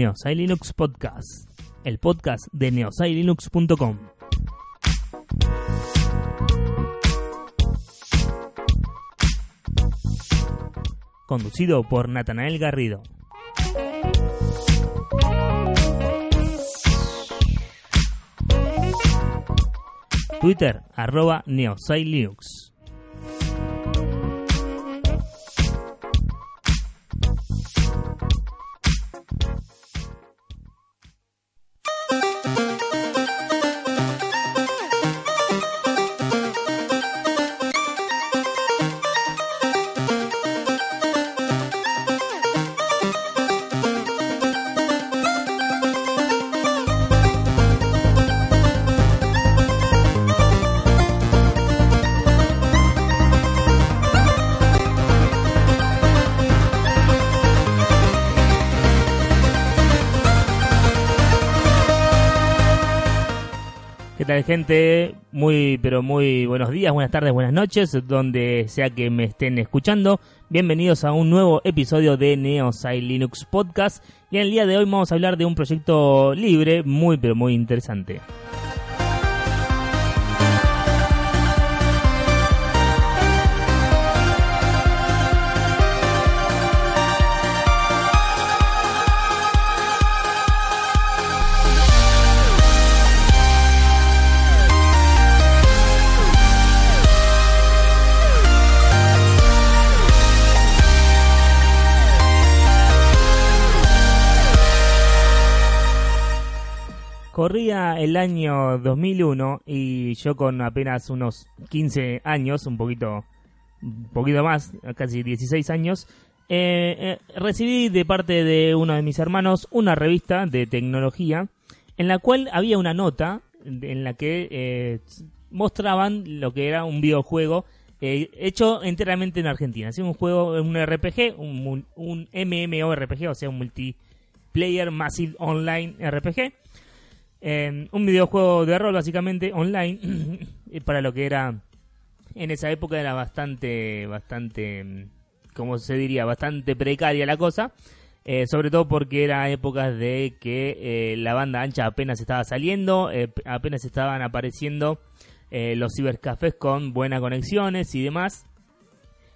Neosai Linux Podcast, el podcast de neosailinux.com. Conducido por Natanael Garrido. Twitter, arroba neosailinux. Tal gente? Muy, pero muy buenos días, buenas tardes, buenas noches, donde sea que me estén escuchando. Bienvenidos a un nuevo episodio de Neosai Linux Podcast. Y en el día de hoy vamos a hablar de un proyecto libre muy, pero muy interesante. Corría el año 2001 y yo con apenas unos 15 años, un poquito, un poquito más, casi 16 años, eh, eh, recibí de parte de uno de mis hermanos una revista de tecnología en la cual había una nota en la que eh, mostraban lo que era un videojuego eh, hecho enteramente en Argentina. Así un juego, un RPG, un, un MMORPG, o sea, un multiplayer massive online RPG. Eh, un videojuego de rol básicamente online y para lo que era en esa época era bastante bastante mm, como se diría bastante precaria la cosa eh, sobre todo porque era épocas de que eh, la banda ancha apenas estaba saliendo eh, apenas estaban apareciendo eh, los cibercafés con buenas conexiones y demás.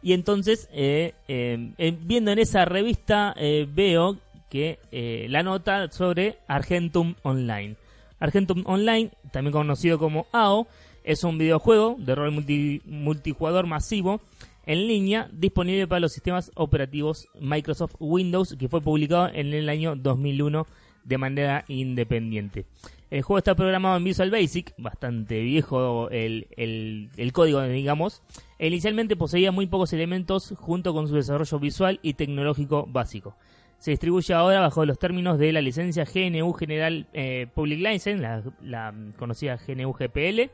Y entonces eh, eh, eh, viendo en esa revista eh, veo que eh, la nota sobre Argentum Online Argentum Online, también conocido como AO, es un videojuego de rol multi- multijugador masivo en línea disponible para los sistemas operativos Microsoft Windows que fue publicado en el año 2001 de manera independiente. El juego está programado en Visual Basic, bastante viejo el, el- el código, digamos. E Inicialmente poseía muy pocos elementos junto con su desarrollo visual y tecnológico básico se distribuye ahora bajo los términos de la licencia GNU General eh, Public License, la, conocida GNU GPL,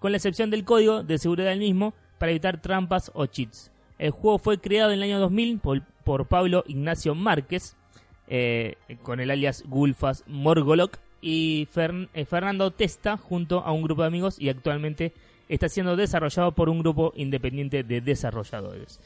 con la excepción del código de seguridad del mismo para evitar trampas o cheats. El juego fue creado en el año 2000 por, por Pablo Ignacio Márquez, eh, con el alias Gulfas Morgolok, y eh, Fernando Testa junto a un grupo de amigos y actualmente está siendo desarrollado por un grupo independiente de desarrolladores.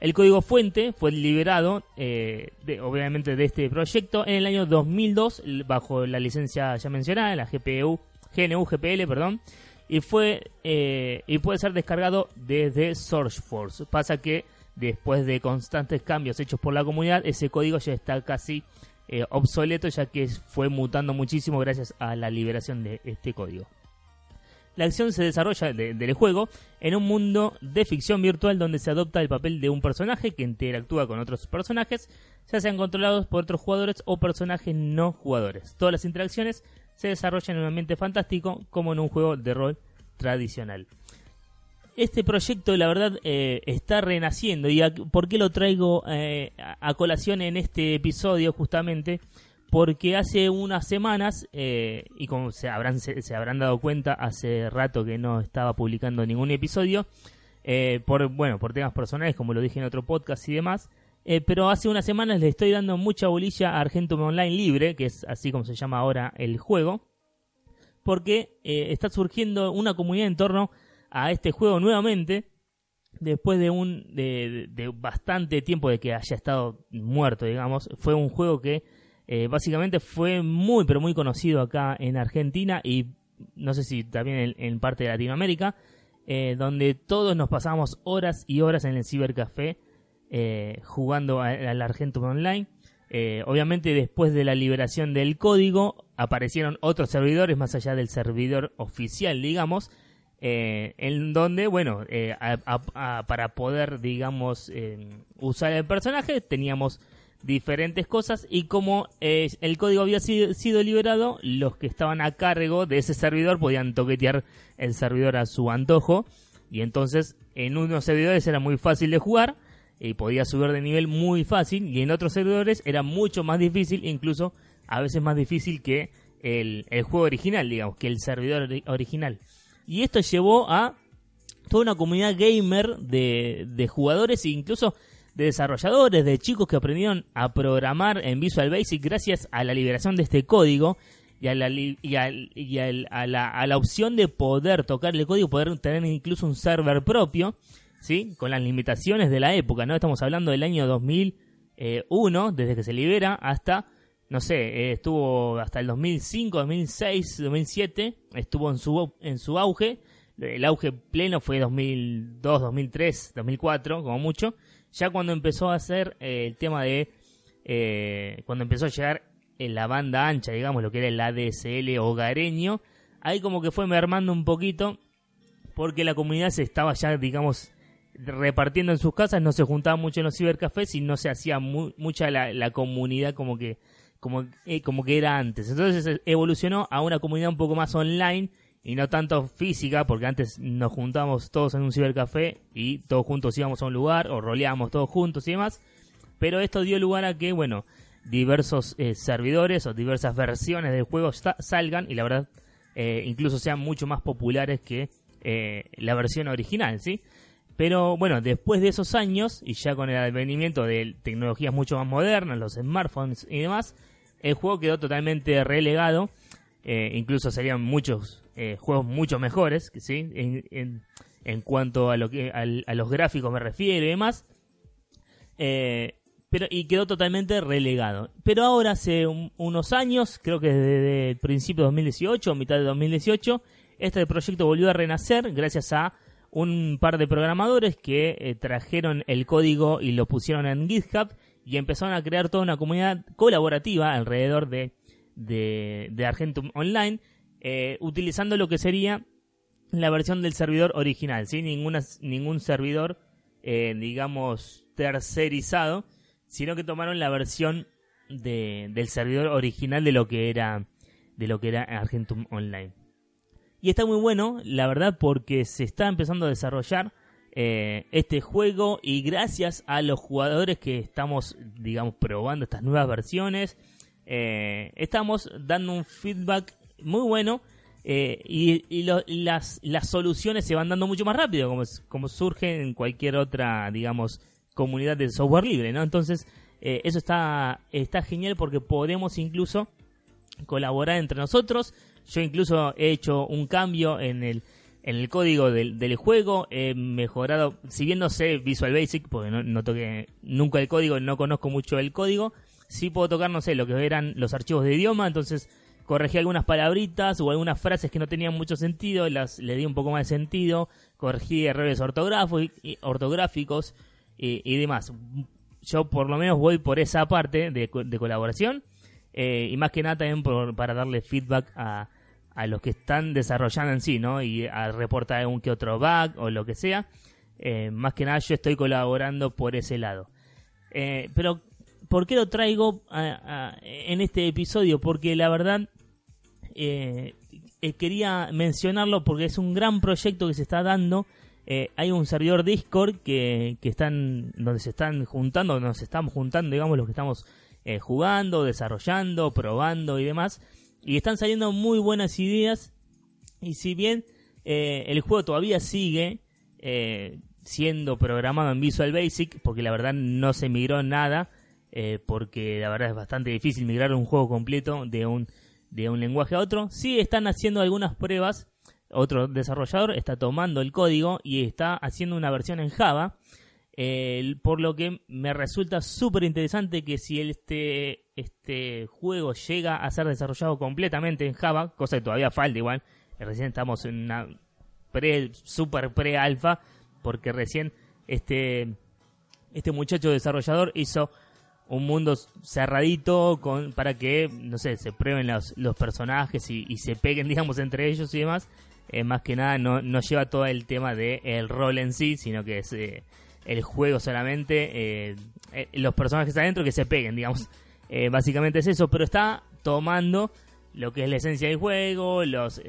El código fuente fue liberado, eh, de- obviamente, de este proyecto en el año 2002 l- bajo la licencia ya mencionada, la GPU, GNU GPL, perdón, y fue eh, y puede ser descargado desde SourceForge. Pasa que después de constantes cambios hechos por la comunidad, ese código ya está casi eh, obsoleto ya que fue mutando muchísimo gracias a la liberación de este código. La acción se desarrolla de- del juego en un mundo de ficción virtual donde se adopta el papel de un personaje que interactúa con otros personajes, ya sean controlados por otros jugadores o personajes no jugadores. Todas las interacciones se desarrollan en un ambiente fantástico como en un juego de rol tradicional. Este proyecto, la verdad, eh, está renaciendo. ¿Y por qué lo traigo eh, a colación en este episodio justamente? Porque hace unas semanas, eh, y como se habrán, se, habrán dado cuenta, hace rato que no estaba publicando ningún episodio, eh, por, bueno, por temas personales, como lo dije en otro podcast y demás, eh, pero hace unas semanas le estoy dando mucha bolilla a Argentum Online Libre, que es así como se llama ahora el juego, porque eh, está surgiendo una comunidad en torno a este juego nuevamente, después de un de, bastante tiempo de que haya estado muerto, digamos, fue un juego que eh, básicamente fue muy, pero muy conocido acá en Argentina y no sé si también en, parte de Latinoamérica, eh, donde todos nos pasamos horas y horas en el cibercafé eh, jugando al Argentum Online. obviamente después de la liberación del código aparecieron otros servidores más allá del servidor oficial, digamos, en donde, bueno, para poder, digamos, usar el personaje teníamos diferentes cosas y como el código había sido, liberado, los que estaban a cargo de ese servidor podían toquetear el servidor a su antojo y entonces en unos servidores era muy fácil de jugar y podía subir de nivel muy fácil y en otros servidores era mucho más difícil, incluso a veces más difícil que el, el juego original, digamos, que el servidor original. Y esto llevó a toda una comunidad gamer de, de jugadores e incluso de desarrolladores, de chicos que aprendieron a programar en Visual Basic gracias a la liberación de este código y a la, y y a la, a la opción de poder tocar el código, poder tener incluso un server propio, ¿sí? Con las limitaciones de la época, ¿no? Estamos hablando del año 2001, desde que se libera hasta no sé, eh, estuvo hasta el 2005, 2006, 2007, estuvo en su, en su auge. El auge pleno fue 2002, 2003, 2004, como mucho. Ya cuando empezó a hacer eh, el tema de. Eh, cuando empezó a llegar en la banda ancha, digamos, lo que era el ADSL hogareño, ahí como que fue mermando un poquito, porque la comunidad se estaba ya, digamos, repartiendo en sus casas, no se juntaba mucho en los cibercafés y no se hacía mucha la, la comunidad como que como, eh, como que era antes. Entonces eh, evolucionó a una comunidad un poco más online y no tanto física, porque antes nos juntábamos todos en un cibercafé y todos juntos íbamos a un lugar o roleábamos todos juntos y demás. Pero esto dio lugar a que, bueno, diversos eh, servidores o diversas versiones del juego salgan y la verdad incluso sean mucho más populares que la versión original, ¿sí? Pero bueno, después de esos años y ya con el advenimiento de tecnologías mucho más modernas, los smartphones y demás, el juego quedó totalmente relegado. Eh, incluso serían muchos eh, juegos mucho mejores, ¿sí? En, en, cuanto a, lo que, a, los gráficos me refiero y demás. Eh, pero, y quedó totalmente relegado. Pero ahora, hace unos años, creo que desde el principio de 2018 o mitad de 2018, este proyecto volvió a renacer gracias a un par de programadores que trajeron el código y lo pusieron en GitHub y empezaron a crear toda una comunidad colaborativa alrededor de, de, Argentum Online, eh, utilizando lo que sería la versión del servidor original, sin ninguna, ningún servidor, eh, digamos, tercerizado, sino que tomaron la versión de, del servidor original de lo que era de lo que era Argentum Online. Y está muy bueno, la verdad, porque se está empezando a desarrollar eh, este juego y gracias a los jugadores que estamos, digamos, probando estas nuevas versiones, estamos dando un feedback muy bueno eh, y, las, soluciones se van dando mucho más rápido, como, como surge en cualquier otra, digamos, comunidad de software libre, ¿no? Entonces, eso está, está genial porque podemos incluso colaborar entre nosotros. Yo incluso he hecho un cambio en el en el código del, del, juego he mejorado, si bien Visual Basic, porque no, no toqué nunca el código, no conozco mucho el código, sí puedo tocar, no sé, lo que eran los archivos de idioma, entonces corregí algunas palabritas o algunas frases que no tenían mucho sentido, las le di un poco más de sentido, corregí errores ortográficos y, demás. Yo por lo menos voy por esa parte de, de colaboración eh, y más que nada también por, para darle feedback a, a los que están desarrollando en sí, ¿no? Y a reportar un que otro bug o lo que sea. Eh, más que nada yo estoy colaborando por ese lado. Eh, pero, ¿por qué lo traigo en este episodio? Porque la verdad eh, quería mencionarlo porque es un gran proyecto que se está dando. hay un servidor Discord que, que están donde se están juntando, nos estamos juntando, digamos, los que estamos jugando, desarrollando, probando y demás y están saliendo muy buenas ideas. Y si bien eh, el juego todavía sigue eh, siendo programado en Visual Basic, porque la verdad no se migró nada, eh, porque la verdad es bastante difícil migrar un juego completo de un, de un lenguaje a otro, sí están haciendo algunas pruebas otro desarrollador, está tomando el código y está haciendo una versión en Java. Eh, por lo que me resulta súper interesante que si este, este juego llega a ser desarrollado completamente en Java, cosa que todavía falta igual, recién estamos en una pre, super pre-alfa, porque recién este, este muchacho desarrollador hizo un mundo cerradito con, para que, no sé, se prueben los, los personajes y, se peguen, digamos, entre ellos y demás. Eh, más que nada no, no lleva todo el tema del el rol en sí, sino que es eh, el juego solamente, eh, los personajes adentro que se peguen, digamos. básicamente es eso, pero está tomando lo que es la esencia del juego, los,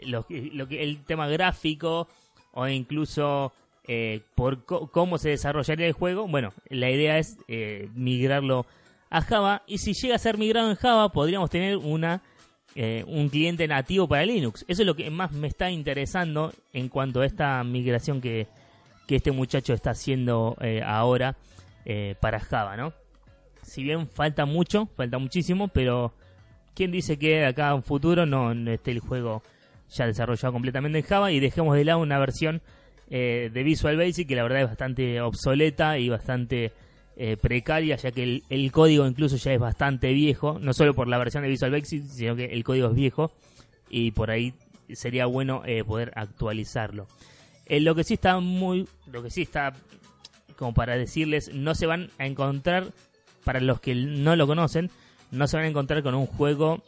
lo que, el tema gráfico o incluso eh, por cómo se desarrollaría el juego, bueno, la idea es eh, migrarlo a Java y si llega a ser migrado en Java podríamos tener una eh, un cliente nativo para Linux. Eso es lo que más me está interesando en cuanto a esta migración que, que este muchacho está haciendo ahora para Java, ¿no? Si bien falta mucho, falta muchísimo, pero ¿quién dice que acá en un futuro no esté el juego ya desarrollado completamente en Java y dejemos de lado una versión eh, de Visual Basic que la verdad es bastante obsoleta y bastante eh, precaria, ya que el, código incluso ya es bastante viejo, no solo por la versión de Visual Basic, sino que el código es viejo y por ahí sería bueno eh, poder actualizarlo. lo que sí está muy, lo que sí está como para decirles, no se van a encontrar, para los que no lo conocen, no se van a encontrar con un juego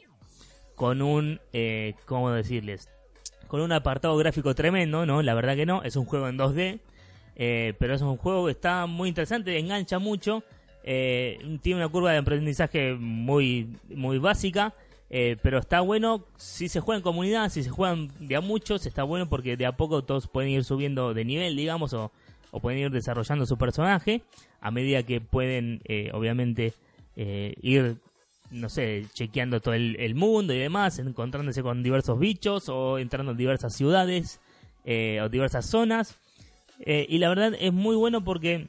con un, ¿cómo decirles? Con un apartado gráfico tremendo, ¿no? La verdad que no, es un juego en 2D, eh, pero es un juego que está muy interesante, engancha mucho, eh, tiene una curva de aprendizaje muy, muy básica, eh, pero está bueno si se juega en comunidad, si se juegan de a muchos, está bueno porque de a poco todos pueden ir subiendo de nivel, digamos, o, o pueden ir desarrollando su personaje a medida que pueden, obviamente, ir no sé, chequeando todo el, mundo y demás, encontrándose con diversos bichos o entrando en diversas ciudades eh, o diversas zonas. Eh, y la verdad es muy bueno porque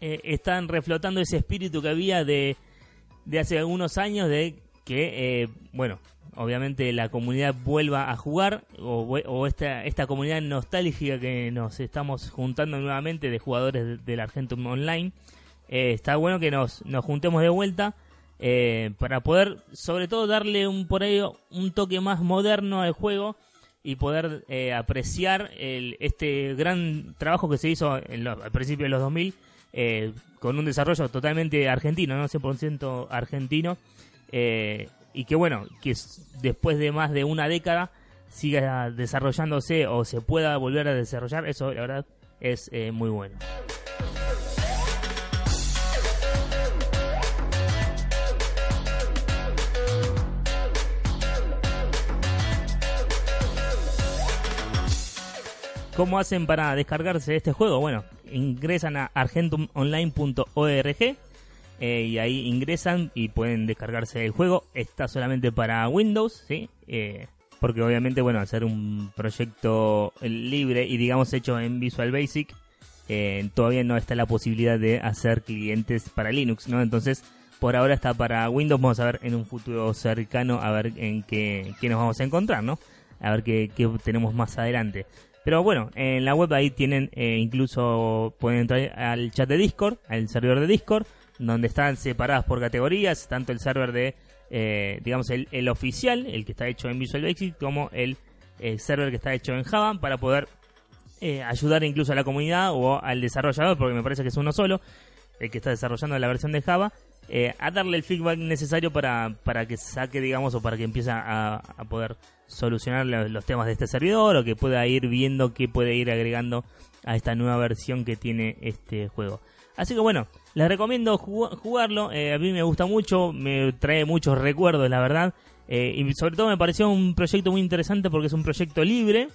eh, están reflotando ese espíritu que había de, de hace algunos años de que, bueno, obviamente la comunidad vuelva a jugar o, esta, esta comunidad nostálgica que nos estamos juntando nuevamente de jugadores del Argentum Online. está bueno que nos, nos juntemos de vuelta eh, para poder sobre todo darle un por ahí un toque más moderno al juego y poder eh, apreciar el, este gran trabajo que se hizo en al principio de los 2000 eh, con un desarrollo totalmente argentino, no 100% argentino y que bueno, que después de más de una década siga desarrollándose o se pueda volver a desarrollar, eso la verdad es muy bueno. ¿Cómo hacen para descargarse este juego? Bueno, ingresan a argentumonline.org eh, y ahí ingresan y pueden descargarse el juego. Está solamente para Windows, ¿sí? Eh, porque obviamente, bueno, ser un proyecto libre y digamos hecho en Visual Basic, eh, todavía no está la posibilidad de hacer clientes para Linux, ¿no? Entonces, por ahora está para Windows. Vamos a ver en un futuro cercano a ver en qué, nos vamos a encontrar, ¿no? A ver qué, qué tenemos más adelante. Pero bueno, en la web ahí tienen, eh, incluso pueden entrar al chat de Discord, al servidor de Discord, donde están separadas por categorías, tanto el server de, eh, digamos, el, el, oficial, el que está hecho en Visual Basic, como el, server que está hecho en Java, para poder eh, ayudar incluso a la comunidad o al desarrollador, porque me parece que es uno solo, el que está desarrollando la versión de Java, eh, a darle el feedback necesario para, para que saque, digamos, o para que empiece a, a poder solucionar los, temas de este servidor o que pueda ir viendo qué puede ir agregando a esta nueva versión que tiene este juego. Así que bueno, les recomiendo jugarlo, eh, a mí me gusta mucho, me trae muchos recuerdos, la verdad, eh, y sobre todo me pareció un proyecto muy interesante porque es un proyecto libre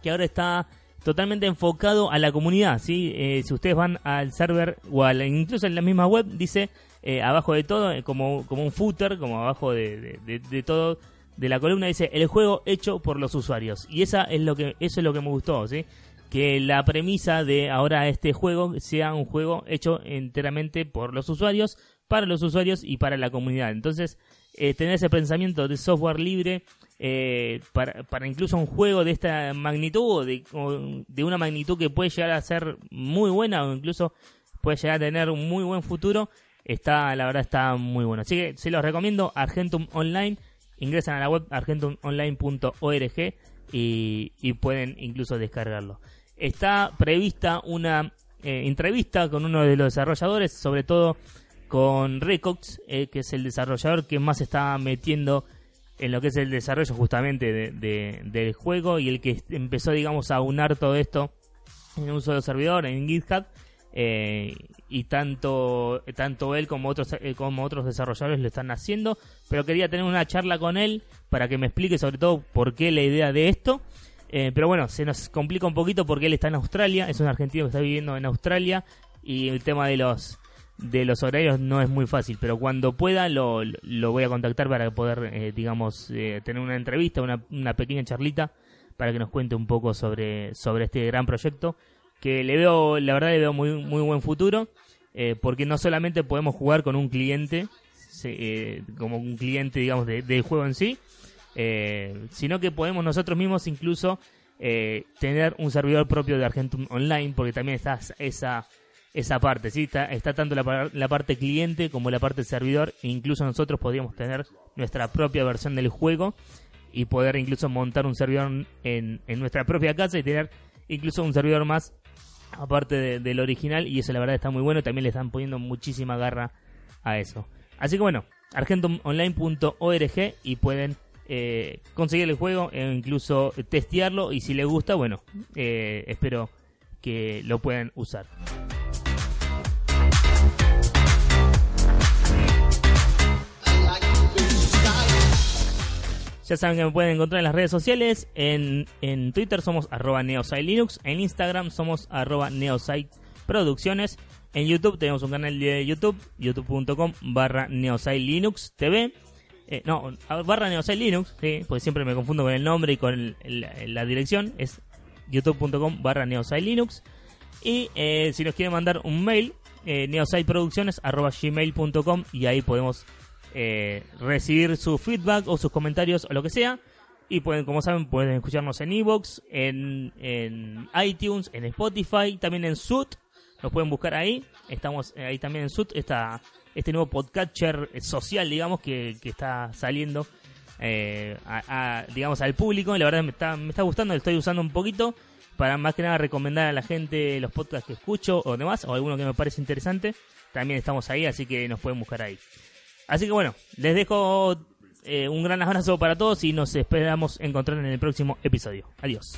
que ahora está totalmente enfocado a la comunidad, ¿sí? si ustedes van al server o incluso en la misma web, dice eh, abajo de todo, eh, como, como un footer, como abajo de, de, todo, de la columna dice el juego hecho por los usuarios. Y esa es lo que, eso es lo que me gustó, ¿sí? Que la premisa de ahora este juego sea un juego hecho enteramente por los usuarios, para los usuarios y para la comunidad. Entonces, eh, tener ese pensamiento de software libre eh, para, para, incluso un juego de esta magnitud o de, de, una magnitud que puede llegar a ser muy buena o incluso puede llegar a tener un muy buen futuro, está la verdad está muy bueno. Así que se los recomiendo Argentum Online, ingresan a la web argentumonline.org y, pueden incluso descargarlo. Está prevista una eh, entrevista con uno de los desarrolladores, sobre todo con Recox, eh, que es el desarrollador que más está metiendo en lo que es el desarrollo justamente de, del juego y el que empezó, digamos, a unar todo esto en un solo servidor, en GitHub. Eh, y tanto, tanto él como otros, como otros desarrolladores lo están haciendo. Pero quería tener una charla con él para que me explique sobre todo por qué la idea de esto. Eh, pero bueno, se nos complica un poquito porque él está en Australia, es un argentino que está viviendo en Australia y el tema de los de los horarios no es muy fácil, pero cuando pueda lo, lo voy a contactar para poder, eh, digamos, eh, tener una entrevista, una, una, pequeña charlita para que nos cuente un poco sobre, sobre este gran proyecto que le veo, la verdad le veo muy, muy buen futuro, porque no solamente podemos jugar con un cliente, como un cliente, digamos, de, del juego en sí, eh, sino que podemos nosotros mismos incluso eh, tener un servidor propio de Argentum Online, porque también está esa, esa parte, ¿sí? está, está tanto la, la, parte cliente como la parte servidor, e incluso nosotros podríamos tener nuestra propia versión del juego y poder incluso montar un servidor en, en nuestra propia casa y tener incluso un servidor más aparte del original y eso la verdad está muy bueno, también le están poniendo muchísima garra a eso. Así que bueno, argentumonline.org y pueden eh, conseguir el juego e incluso testearlo y si les gusta, bueno, eh, espero que lo puedan usar. Ya saben que me pueden encontrar en las redes sociales. En, en Twitter somos arroba neositelinux. En Instagram somos arroba neositeproducciones. En YouTube tenemos un canal de YouTube, youtube.com barra neositelinux TV. Eh, no, barra Neosite Linux, sí, pues siempre me confundo con el nombre y con la dirección. Es youtube.com barra Neosite Linux. Y eh, si nos quieren mandar un mail, eh, neositeproducciones.gmail.com y ahí podemos eh, recibir su feedback o sus comentarios o lo que sea. Y pueden, como saben, pueden escucharnos en Evox, en, en iTunes, en Spotify, también en Sud. Nos pueden buscar ahí. Estamos ahí también en Sud. Esta este nuevo podcatcher social, digamos, que, que está saliendo eh, digamos, al público. La verdad me está, me está gustando, lo estoy usando un poquito para más que nada recomendar a la gente los podcasts que escucho o demás, o alguno que me parece interesante. También estamos ahí, así que nos pueden buscar ahí. Así que bueno, les dejo eh, un gran abrazo para todos y nos esperamos encontrar en el próximo episodio. Adiós.